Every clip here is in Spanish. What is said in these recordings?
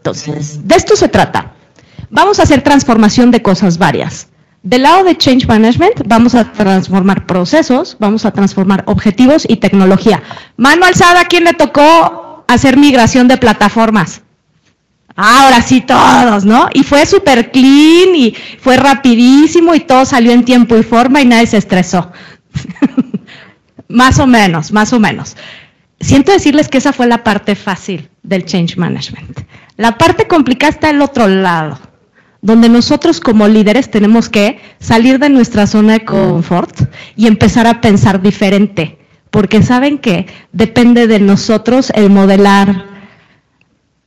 Entonces, de esto se trata. Vamos a hacer transformación de cosas varias. Del lado de Change Management vamos a transformar procesos, vamos a transformar objetivos y tecnología. Mano alzada, ¿quién le tocó hacer migración de plataformas? Ahora sí todos, ¿no? Y fue súper clean y fue rapidísimo y todo salió en tiempo y forma y nadie se estresó. más o menos, más o menos. Siento decirles que esa fue la parte fácil del change management. La parte complicada está al otro lado donde nosotros como líderes tenemos que salir de nuestra zona de confort y empezar a pensar diferente, porque saben que depende de nosotros el modelar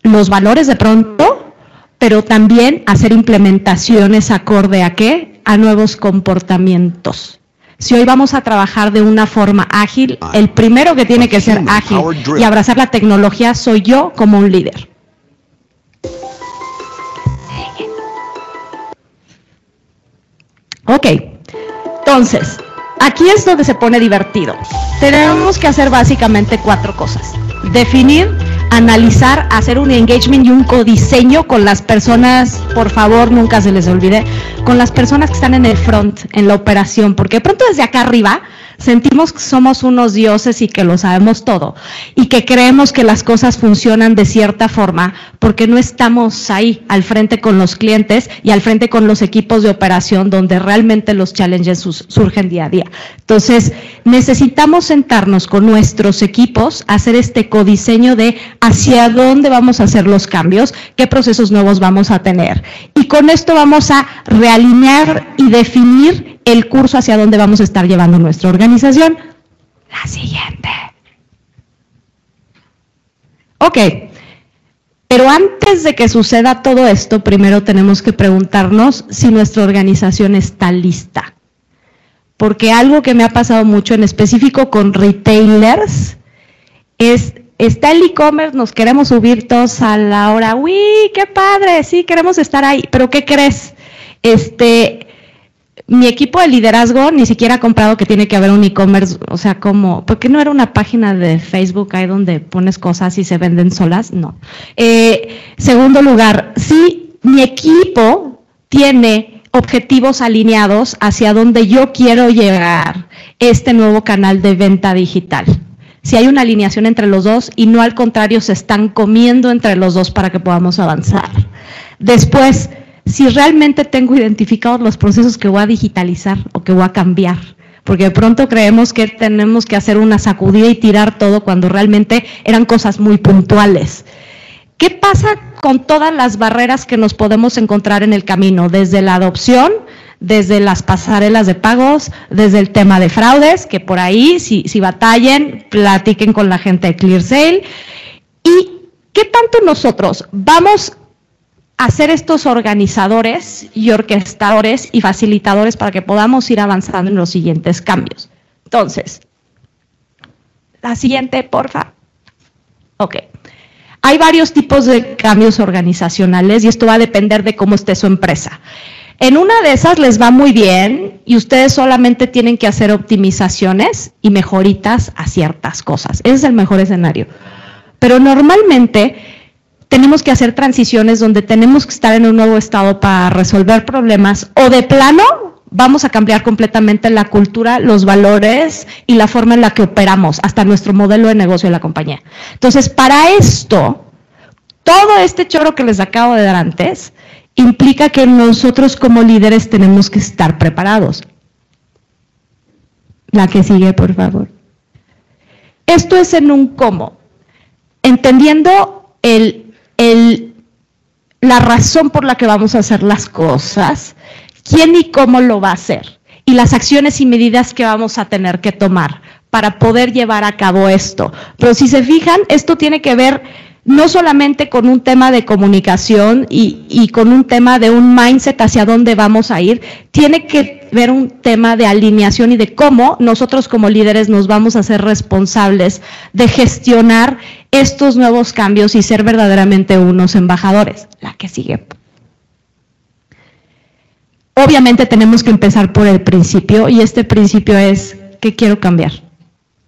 los valores de pronto, pero también hacer implementaciones acorde a qué? A nuevos comportamientos. Si hoy vamos a trabajar de una forma ágil, el primero que tiene que ser ágil y abrazar la tecnología soy yo como un líder. Ok, entonces, aquí es donde se pone divertido. Tenemos que hacer básicamente cuatro cosas. Definir, analizar, hacer un engagement y un codiseño con las personas, por favor, nunca se les olvide, con las personas que están en el front, en la operación, porque pronto desde acá arriba sentimos que somos unos dioses y que lo sabemos todo y que creemos que las cosas funcionan de cierta forma porque no estamos ahí al frente con los clientes y al frente con los equipos de operación donde realmente los challenges surgen día a día. Entonces, necesitamos sentarnos con nuestros equipos, hacer este codiseño de hacia dónde vamos a hacer los cambios, qué procesos nuevos vamos a tener. Y con esto vamos a realinear y definir el curso hacia dónde vamos a estar llevando nuestra organización. La siguiente. Ok, pero antes de que suceda todo esto, primero tenemos que preguntarnos si nuestra organización está lista. Porque algo que me ha pasado mucho en específico con retailers es, está el e-commerce, nos queremos subir todos a la hora, uy, qué padre, sí, queremos estar ahí, pero ¿qué crees? Este, mi equipo de liderazgo ni siquiera ha comprado que tiene que haber un e-commerce, o sea, como, ¿por qué no era una página de Facebook ahí donde pones cosas y se venden solas? No. Eh, segundo lugar, si mi equipo tiene objetivos alineados hacia donde yo quiero llegar este nuevo canal de venta digital. Si hay una alineación entre los dos y no al contrario se están comiendo entre los dos para que podamos avanzar. Después, si realmente tengo identificados los procesos que voy a digitalizar o que voy a cambiar. Porque de pronto creemos que tenemos que hacer una sacudida y tirar todo cuando realmente eran cosas muy puntuales. ¿Qué pasa con todas las barreras que nos podemos encontrar en el camino? Desde la adopción, desde las pasarelas de pagos, desde el tema de fraudes, que por ahí, si, si batallen, platiquen con la gente de ClearSale. ¿Y qué tanto nosotros vamos hacer estos organizadores y orquestadores y facilitadores para que podamos ir avanzando en los siguientes cambios. Entonces, la siguiente, porfa. Ok. Hay varios tipos de cambios organizacionales y esto va a depender de cómo esté su empresa. En una de esas les va muy bien y ustedes solamente tienen que hacer optimizaciones y mejoritas a ciertas cosas. Ese es el mejor escenario. Pero normalmente tenemos que hacer transiciones donde tenemos que estar en un nuevo estado para resolver problemas o de plano vamos a cambiar completamente la cultura, los valores y la forma en la que operamos, hasta nuestro modelo de negocio de la compañía. Entonces, para esto, todo este choro que les acabo de dar antes implica que nosotros como líderes tenemos que estar preparados. La que sigue, por favor. Esto es en un cómo. Entendiendo el la razón por la que vamos a hacer las cosas, quién y cómo lo va a hacer y las acciones y medidas que vamos a tener que tomar para poder llevar a cabo esto. Pero si se fijan, esto tiene que ver no solamente con un tema de comunicación y, y, con un tema de un mindset hacia dónde vamos a ir, tiene que ver un tema de alineación y de cómo nosotros como líderes nos vamos a ser responsables de gestionar estos nuevos cambios y ser verdaderamente unos embajadores. La que sigue. Obviamente tenemos que empezar por el principio y este principio es, ¿qué quiero cambiar?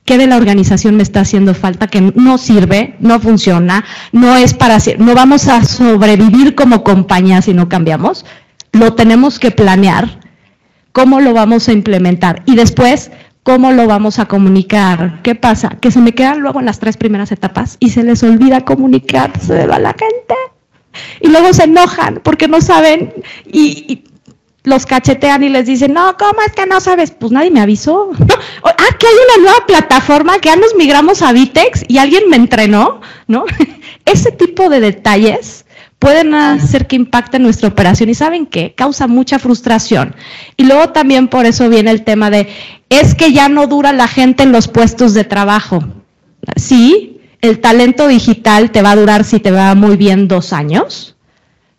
¿Qué de la organización me está haciendo falta que no sirve, no funciona, no es para no vamos a sobrevivir como compañía si no cambiamos? Lo tenemos que planear. ¿Cómo lo vamos a implementar? Y después, ¿cómo lo vamos a comunicar? ¿Qué pasa? Que se me quedan luego en las tres primeras etapas y se les olvida comunicarse a la gente. Y luego se enojan porque no saben y los cachetean y les dicen, no, ¿cómo es que no sabes? Pues nadie me avisó. ah, que hay una nueva plataforma, que ya nos migramos a Vitex y alguien me entrenó, ¿no? Ese tipo de detalles pueden hacer que impacten nuestra operación y saben qué, causa mucha frustración. Y luego también por eso viene el tema de, es que ya no dura la gente en los puestos de trabajo. Sí, el talento digital te va a durar si te va muy bien dos años,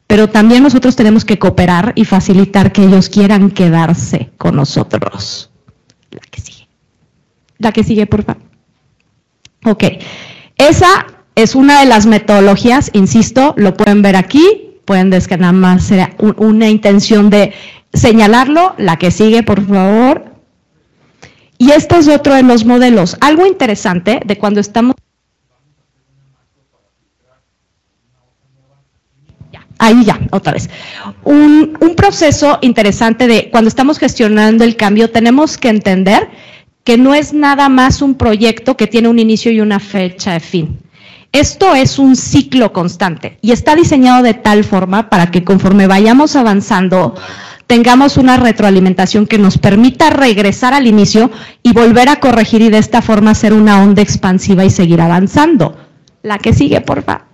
pero también nosotros tenemos que cooperar y facilitar que ellos quieran quedarse con nosotros. La que sigue. La que sigue, por favor. Ok. Esa es una de las metodologías, insisto, lo pueden ver aquí, pueden ver que nada más sea una intención de señalarlo. La que sigue, por favor. Y este es otro de los modelos. Algo interesante de cuando estamos Ahí ya, otra vez. Un, proceso interesante de cuando estamos gestionando el cambio, tenemos que entender que no es nada más un proyecto que tiene un inicio y una fecha de fin. Esto es un ciclo constante y está diseñado de tal forma para que conforme vayamos avanzando, tengamos una retroalimentación que nos permita regresar al inicio y volver a corregir y de esta forma hacer una onda expansiva y seguir avanzando. La que sigue, por favor.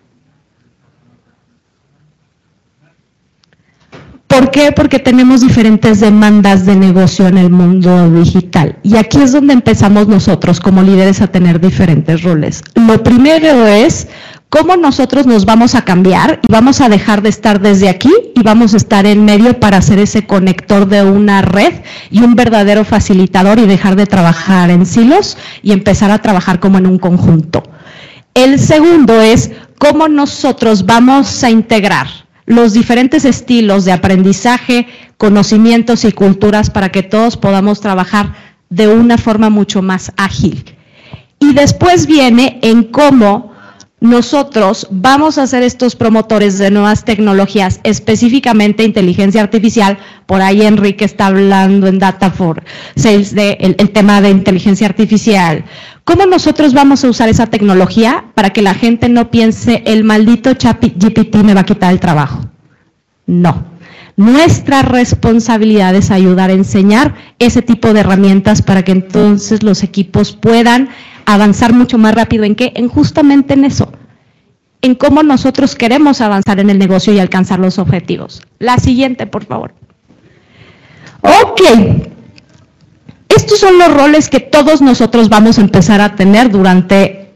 ¿Por qué? Porque tenemos diferentes demandas de negocio en el mundo digital. Y aquí es donde empezamos nosotros como líderes a tener diferentes roles. Lo primero es cómo nosotros nos vamos a cambiar y vamos a dejar de estar desde aquí y vamos a estar en medio para hacer ese conector de una red y un verdadero facilitador y dejar de trabajar en silos y empezar a trabajar como en un conjunto. El segundo es cómo nosotros vamos a integrar los diferentes estilos de aprendizaje, conocimientos y culturas para que todos podamos trabajar de una forma mucho más ágil. Y después viene en cómo nosotros vamos a ser estos promotores de nuevas tecnologías, específicamente inteligencia artificial. Por ahí Enrique está hablando en Data for Sales del de el tema de inteligencia artificial. ¿Cómo nosotros vamos a usar esa tecnología para que la gente no piense el maldito GPT me va a quitar el trabajo? No. Nuestra responsabilidad es ayudar a enseñar ese tipo de herramientas para que entonces los equipos puedan avanzar mucho más rápido. ¿En qué? En justamente en eso. En cómo nosotros queremos avanzar en el negocio y alcanzar los objetivos. La siguiente, por favor. Ok. Estos son los roles que todos nosotros vamos a empezar a tener durante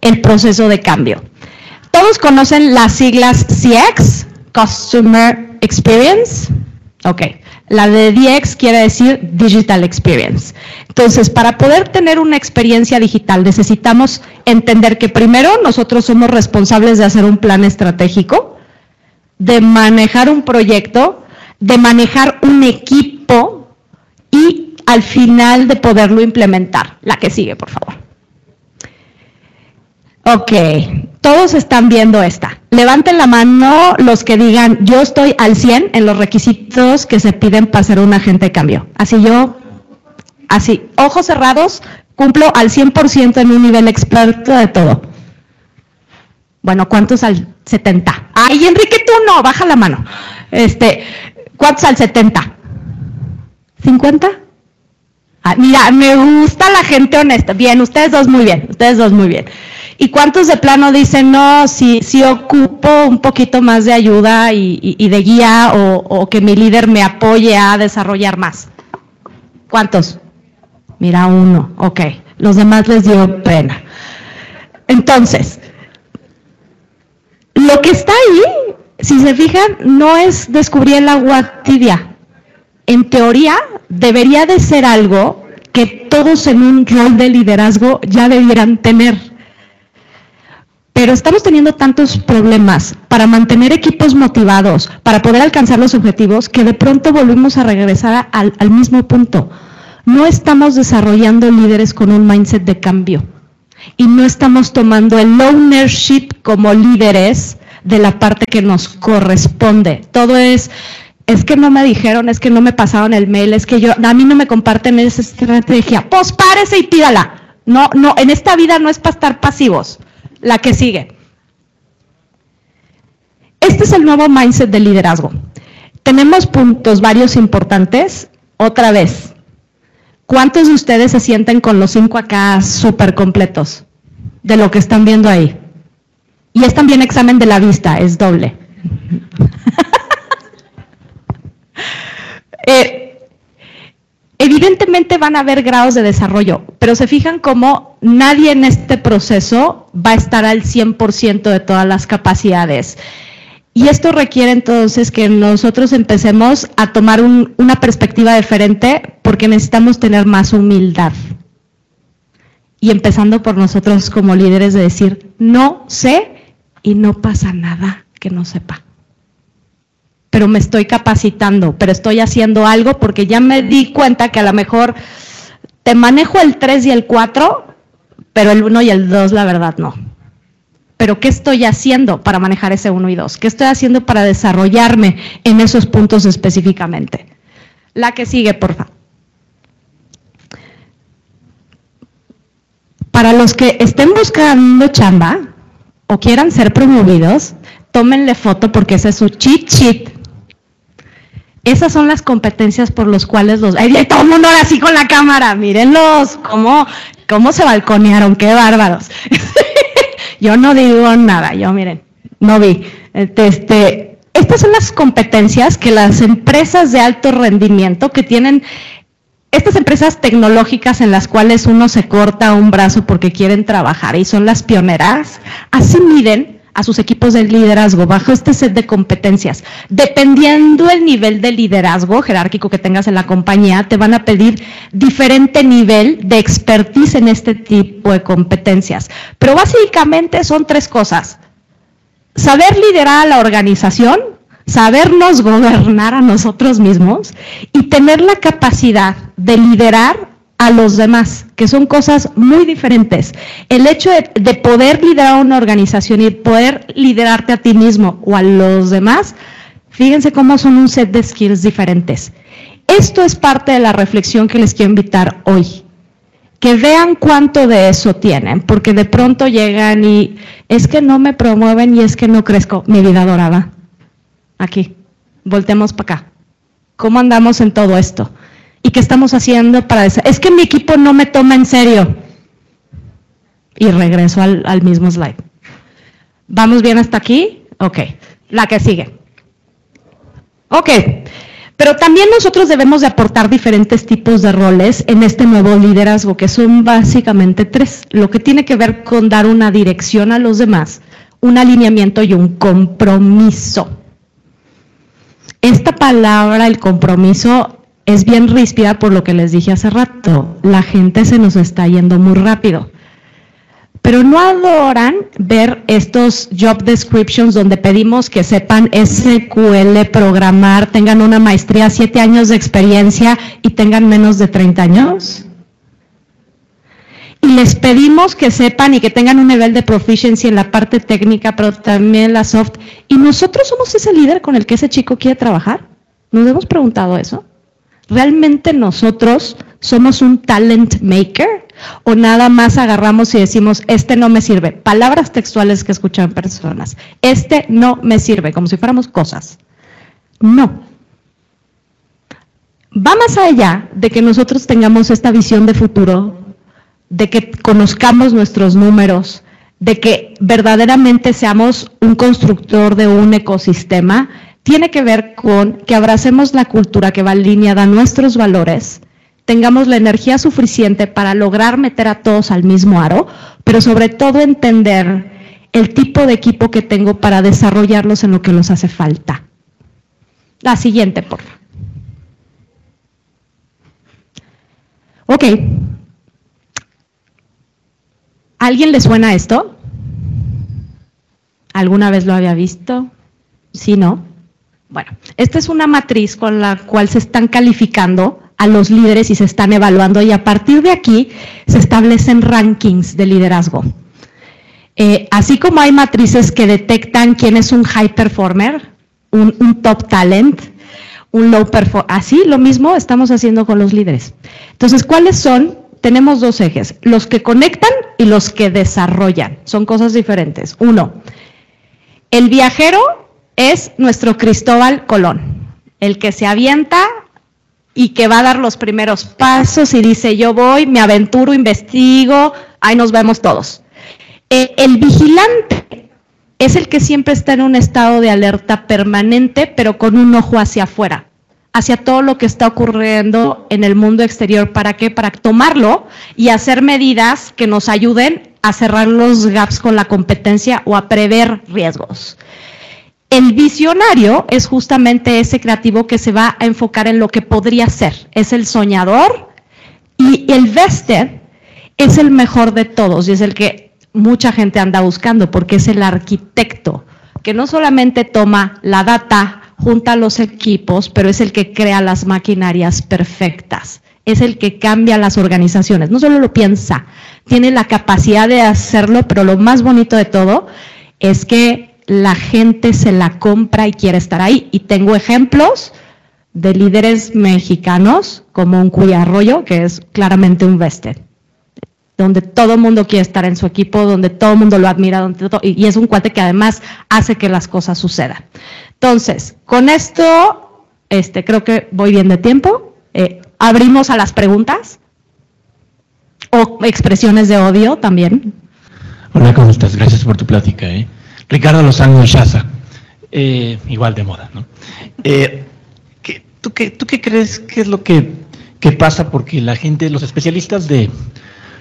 el proceso de cambio. Todos conocen las siglas CX, Customer Experience. Ok, la de DX quiere decir Digital Experience. Entonces, para poder tener una experiencia digital necesitamos entender que primero nosotros somos responsables de hacer un plan estratégico, de manejar un proyecto, de manejar un equipo y al final de poderlo implementar. La que sigue, por favor. Ok, todos están viendo esta. Levanten la mano los que digan, yo estoy al 100 en los requisitos que se piden para ser un agente de cambio. Así yo, así, ojos cerrados, cumplo al 100% en un nivel experto de todo. Bueno, ¿cuántos al 70? Ay, Enrique, tú no, baja la mano. Este, ¿cuántos al 70? ¿50? Ah, mira, me gusta la gente honesta. Bien, ustedes dos muy bien, ustedes dos muy bien. ¿Y cuántos de plano dicen, no, si, si ocupo un poquito más de ayuda y, de guía o, o, que mi líder me apoye a desarrollar más? ¿Cuántos? Mira, uno, ok. Los demás les dio pena. Entonces, lo que está ahí, si se fijan, no es descubrir el agua tibia. En teoría, debería de ser algo que todos en un rol de liderazgo ya debieran tener pero estamos teniendo tantos problemas para mantener equipos motivados, para poder alcanzar los objetivos, que de pronto volvemos a regresar al, mismo punto. no estamos desarrollando líderes con un mindset de cambio y no estamos tomando el ownership como líderes de la parte que nos corresponde. Todo es, es que no me dijeron, es que no me pasaron el mail, es que yo, a mí no me comparten esa estrategia. Pues párese y pídala. No, no, en esta vida no es para estar pasivos. La que sigue. Este es el nuevo mindset de liderazgo. Tenemos puntos varios importantes. Otra vez, ¿cuántos de ustedes se sienten con los cinco acá súper completos de lo que están viendo ahí? Y es también examen de la vista, es doble. Eh, evidentemente van a haber grados de desarrollo, pero se fijan cómo nadie en este proceso va a estar al 100% de todas las capacidades. Y esto requiere entonces que nosotros empecemos a tomar una perspectiva diferente porque necesitamos tener más humildad. Y empezando por nosotros como líderes de decir, no sé y no pasa nada que no sepa. Pero me estoy capacitando, pero estoy haciendo algo porque ya me di cuenta que a lo mejor te manejo el 3 y el 4, pero el 1 y el 2 la verdad no pero ¿qué estoy haciendo para manejar ese 1 y 2? ¿Qué estoy haciendo para desarrollarme en esos puntos específicamente? La que sigue, por favor. Para los que estén buscando chamba o quieran ser promovidos, tómenle foto porque ese es su cheat sheet. Esas son las competencias por las cuales los... ¡Ay, todo el mundo ahora así con la cámara! Mírenlos, cómo, cómo se balconearon, qué bárbaros. Yo no digo nada, yo miren, no vi. Este, este, estas son las competencias que las empresas de alto rendimiento que tienen estas empresas tecnológicas en las cuales uno se corta un brazo porque quieren trabajar y son las pioneras, así miden a sus equipos de liderazgo bajo este set de competencias. Dependiendo el nivel de liderazgo jerárquico que tengas en la compañía, te van a pedir diferente nivel de expertise en este tipo de competencias. Pero básicamente son tres cosas. Saber liderar a la organización, sabernos gobernar a nosotros mismos y tener la capacidad de liderar a los demás, que son cosas muy diferentes. El hecho de, poder liderar una organización y poder liderarte a ti mismo o a los demás, fíjense cómo son un set de skills diferentes. Esto es parte de la reflexión que les quiero invitar hoy. Que vean cuánto de eso tienen, porque de pronto llegan y es que no me promueven y es que no crezco. Mi vida dorada. Aquí, voltemos para acá. ¿Cómo andamos en todo esto? ¿Y qué estamos haciendo para eso? Es que mi equipo no me toma en serio. Y regreso al, al mismo slide. ¿Vamos bien hasta aquí? Ok. La que sigue. Ok. Pero también nosotros debemos de aportar diferentes tipos de roles en este nuevo liderazgo, que son básicamente tres. Lo que tiene que ver con dar una dirección a los demás, un alineamiento y un compromiso. Esta palabra, el compromiso, es bien ríspida por lo que les dije hace rato. La gente se nos está yendo muy rápido. Pero no adoran ver estos job descriptions donde pedimos que sepan SQL, programar, tengan una maestría, siete años de experiencia y tengan menos de 30 años. Y les pedimos que sepan y que tengan un nivel de proficiency en la parte técnica, pero también la soft. ¿Y nosotros somos ese líder con el que ese chico quiere trabajar? ¿Nos hemos preguntado eso? ¿Realmente nosotros somos un talent maker? ¿O nada más agarramos y decimos, este no me sirve? Palabras textuales que escuchan personas. Este no me sirve, como si fuéramos cosas. No. Va más allá de que nosotros tengamos esta visión de futuro, de que conozcamos nuestros números, de que verdaderamente seamos un constructor de un ecosistema tiene que ver con que abracemos la cultura que va alineada a nuestros valores, tengamos la energía suficiente para lograr meter a todos al mismo aro, pero sobre todo entender el tipo de equipo que tengo para desarrollarlos en lo que nos hace falta. La siguiente, por favor. Ok. ¿Alguien le suena esto? ¿Alguna vez lo había visto? ¿Sí, no? Bueno, esta es una matriz con la cual se están calificando a los líderes y se están evaluando y a partir de aquí se establecen rankings de liderazgo. Eh, así como hay matrices que detectan quién es un high performer, un, un top talent, un low performer, así lo mismo estamos haciendo con los líderes. Entonces, ¿cuáles son? Tenemos dos ejes, los que conectan y los que desarrollan. Son cosas diferentes. Uno, el viajero es nuestro Cristóbal Colón, el que se avienta y que va a dar los primeros pasos y dice, yo voy, me aventuro, investigo, ahí nos vemos todos. Eh, el vigilante es el que siempre está en un estado de alerta permanente, pero con un ojo hacia afuera, hacia todo lo que está ocurriendo en el mundo exterior. ¿Para qué? Para tomarlo y hacer medidas que nos ayuden a cerrar los gaps con la competencia o a prever riesgos. El visionario es justamente ese creativo que se va a enfocar en lo que podría ser. Es el soñador y el vested es el mejor de todos y es el que mucha gente anda buscando porque es el arquitecto que no solamente toma la data, junta los equipos, pero es el que crea las maquinarias perfectas. Es el que cambia las organizaciones. No solo lo piensa, tiene la capacidad de hacerlo, pero lo más bonito de todo es que la gente se la compra y quiere estar ahí. Y tengo ejemplos de líderes mexicanos como un Cuya Arroyo, que es claramente un vested, donde todo el mundo quiere estar en su equipo, donde todo el mundo lo admira, donde y es un cuate que además hace que las cosas sucedan. Entonces, con esto, este, creo que voy bien de tiempo. Eh, abrimos a las preguntas o expresiones de odio también. Hola, ¿cómo estás? Gracias por tu plática. ¿eh? Ricardo Lozano Shaza, eh, igual de moda, ¿no? Eh, ¿tú, qué, ¿Tú qué crees que es lo que, pasa? Porque la gente, los especialistas de,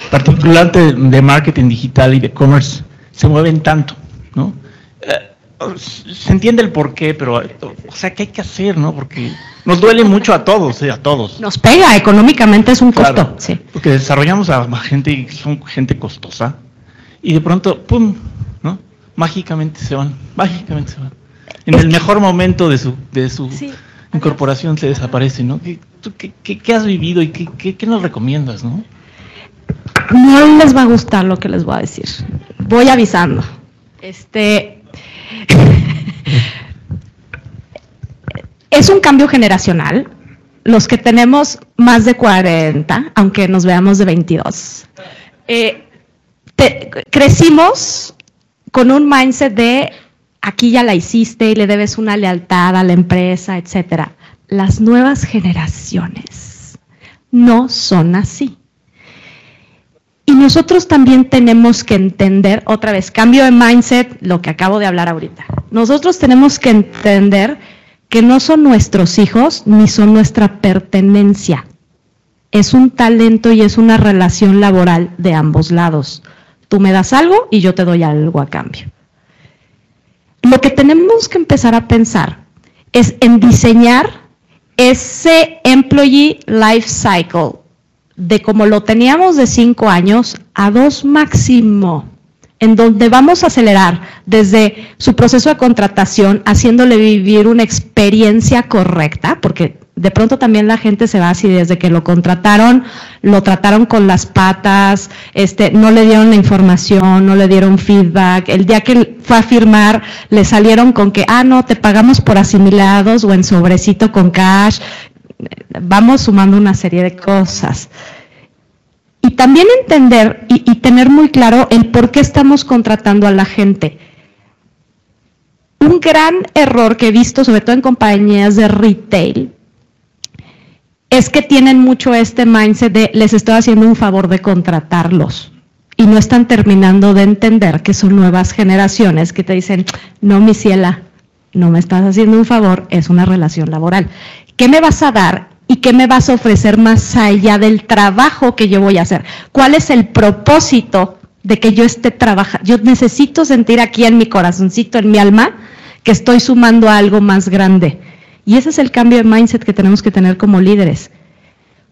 particularmente de marketing digital y de commerce, se mueven tanto, ¿no? Eh, se entiende el por qué, pero, o sea, ¿qué hay que hacer, no? Porque nos duele mucho a todos, a todos. Nos pega, económicamente es un costo, sí. Porque desarrollamos a gente y son gente costosa, y de pronto, ¡pum!, mágicamente se van, mágicamente se van. En el mejor momento de su, de su incorporación se desaparece, ¿no? ¿Qué, qué, has vivido y qué, qué, nos recomiendas, no? No les va a gustar lo que les voy a decir. Voy avisando. Este es un cambio generacional. Los que tenemos más de 40, aunque nos veamos de 22, eh, crecimos con un mindset de aquí ya la hiciste y le debes una lealtad a la empresa, etcétera. Las nuevas generaciones no son así. Y nosotros también tenemos que entender, otra vez, cambio de mindset, lo que acabo de hablar ahorita. Nosotros tenemos que entender que no son nuestros hijos ni son nuestra pertenencia. Es un talento y es una relación laboral de ambos lados. Tú me das algo y yo te doy algo a cambio. Lo que tenemos que empezar a pensar es en diseñar ese employee life cycle de como lo teníamos de cinco años a dos máximo, en donde vamos a acelerar desde su proceso de contratación, haciéndole vivir una experiencia correcta, porque de pronto también la gente se va así desde que lo contrataron, lo trataron con las patas, este, no le dieron la información, no le dieron feedback. El día que fue a firmar, le salieron con que, ah, no, te pagamos por asimilados o en sobrecito con cash. Vamos sumando una serie de cosas. Y también entender y, y tener muy claro el por qué estamos contratando a la gente. Un gran error que he visto, sobre todo en compañías de retail, es que tienen mucho este mindset de les estoy haciendo un favor de contratarlos y no están terminando de entender que son nuevas generaciones que te dicen, no, mi ciela, no me estás haciendo un favor, es una relación laboral. ¿Qué me vas a dar y qué me vas a ofrecer más allá del trabajo que yo voy a hacer? ¿Cuál es el propósito de que yo esté trabajando? Yo necesito sentir aquí en mi corazoncito, en mi alma, que estoy sumando algo más grande. Y ese es el cambio de mindset que tenemos que tener como líderes.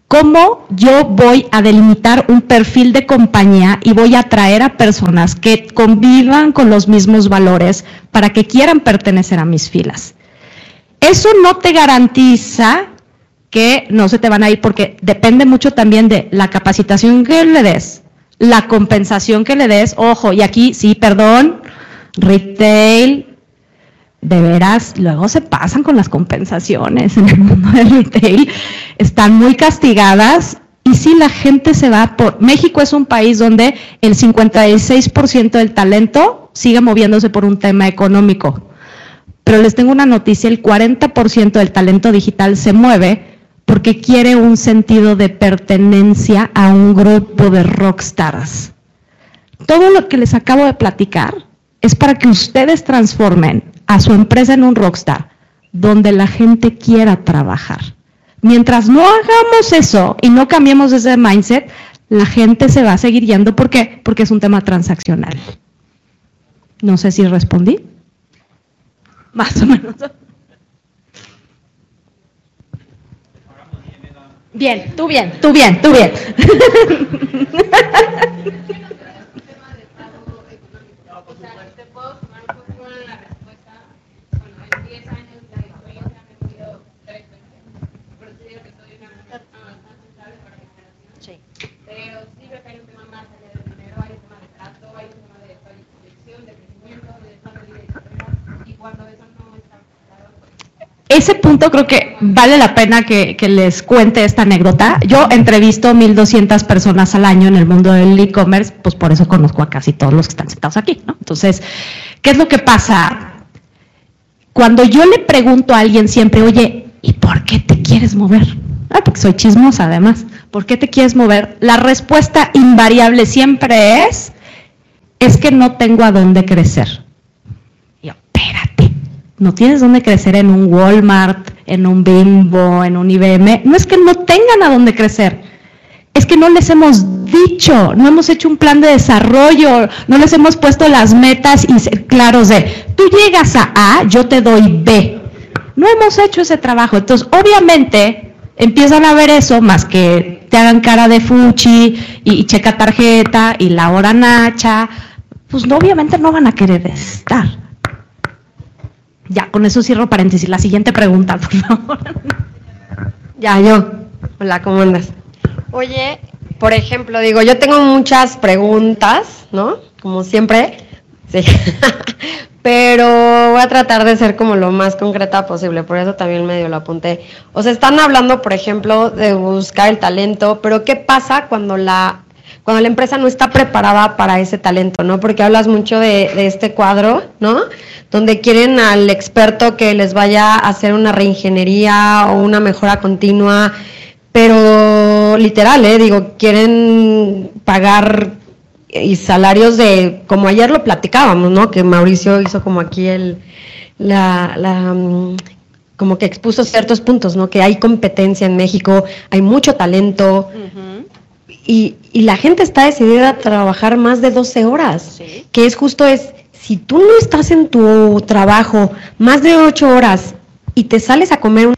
¿Cómo yo voy a delimitar un perfil de compañía y voy a atraer a personas que convivan con los mismos valores para que quieran pertenecer a mis filas? Eso no te garantiza que no se te van a ir porque depende mucho también de la capacitación que le des, la compensación que le des, ojo, y aquí sí, perdón, retail, de veras, luego se pasan con las compensaciones en el mundo del retail, están muy castigadas y si la gente se va por... México es un país donde el 56% del talento sigue moviéndose por un tema económico. Pero les tengo una noticia, el 40% del talento digital se mueve porque quiere un sentido de pertenencia a un grupo de rockstars. Todo lo que les acabo de platicar es para que ustedes transformen a su empresa en un rockstar, donde la gente quiera trabajar. Mientras no hagamos eso y no cambiemos ese mindset, la gente se va a seguir yendo. ¿Por qué? Porque es un tema transaccional. No sé si respondí. Más o menos. Bien, tú bien, tú bien, tú bien. ese punto creo que vale la pena que, les cuente esta anécdota. Yo entrevisto 1.200 personas al año en el mundo del e-commerce, pues por eso conozco a casi todos los que están sentados aquí, ¿no? Entonces, ¿qué es lo que pasa? Cuando yo le pregunto a alguien siempre, oye, ¿y por qué te quieres mover? Porque soy chismosa además. ¿Por qué te quieres mover? La respuesta invariable siempre es, es que no tengo a dónde crecer. yo, espérate no tienes dónde crecer en un Walmart, en un Bimbo, en un IBM. No es que no tengan a dónde crecer, es que no les hemos dicho, no hemos hecho un plan de desarrollo, no les hemos puesto las metas y claros de, tú llegas a A, yo te doy B. No hemos hecho ese trabajo. Entonces, obviamente, empiezan a ver eso, más que te hagan cara de fuchi y, checa tarjeta y la hora nacha, pues obviamente no van a querer estar. Ya, con eso cierro paréntesis. La siguiente pregunta, por favor. Ya, yo. Hola, ¿cómo andas? Oye, por ejemplo, digo, yo tengo muchas preguntas, ¿no? Como siempre. Sí. Pero voy a tratar de ser como lo más concreta posible, por eso también medio lo apunté. O sea, están hablando, por ejemplo, de buscar el talento, pero ¿qué pasa cuando la cuando la empresa no está preparada para ese talento, ¿no? Porque hablas mucho de, de este cuadro, ¿no? donde quieren al experto que les vaya a hacer una reingeniería o una mejora continua, pero literal, ¿eh? digo, quieren pagar y salarios de, como ayer lo platicábamos, ¿no? Que Mauricio hizo como aquí el, la, la mm, como que expuso ciertos puntos, ¿no? Que hay competencia en México, hay mucho talento. y, y, la gente está decidida a trabajar más de 12 horas, que es justo es si tú no estás en tu trabajo más de ocho horas y te sales a comer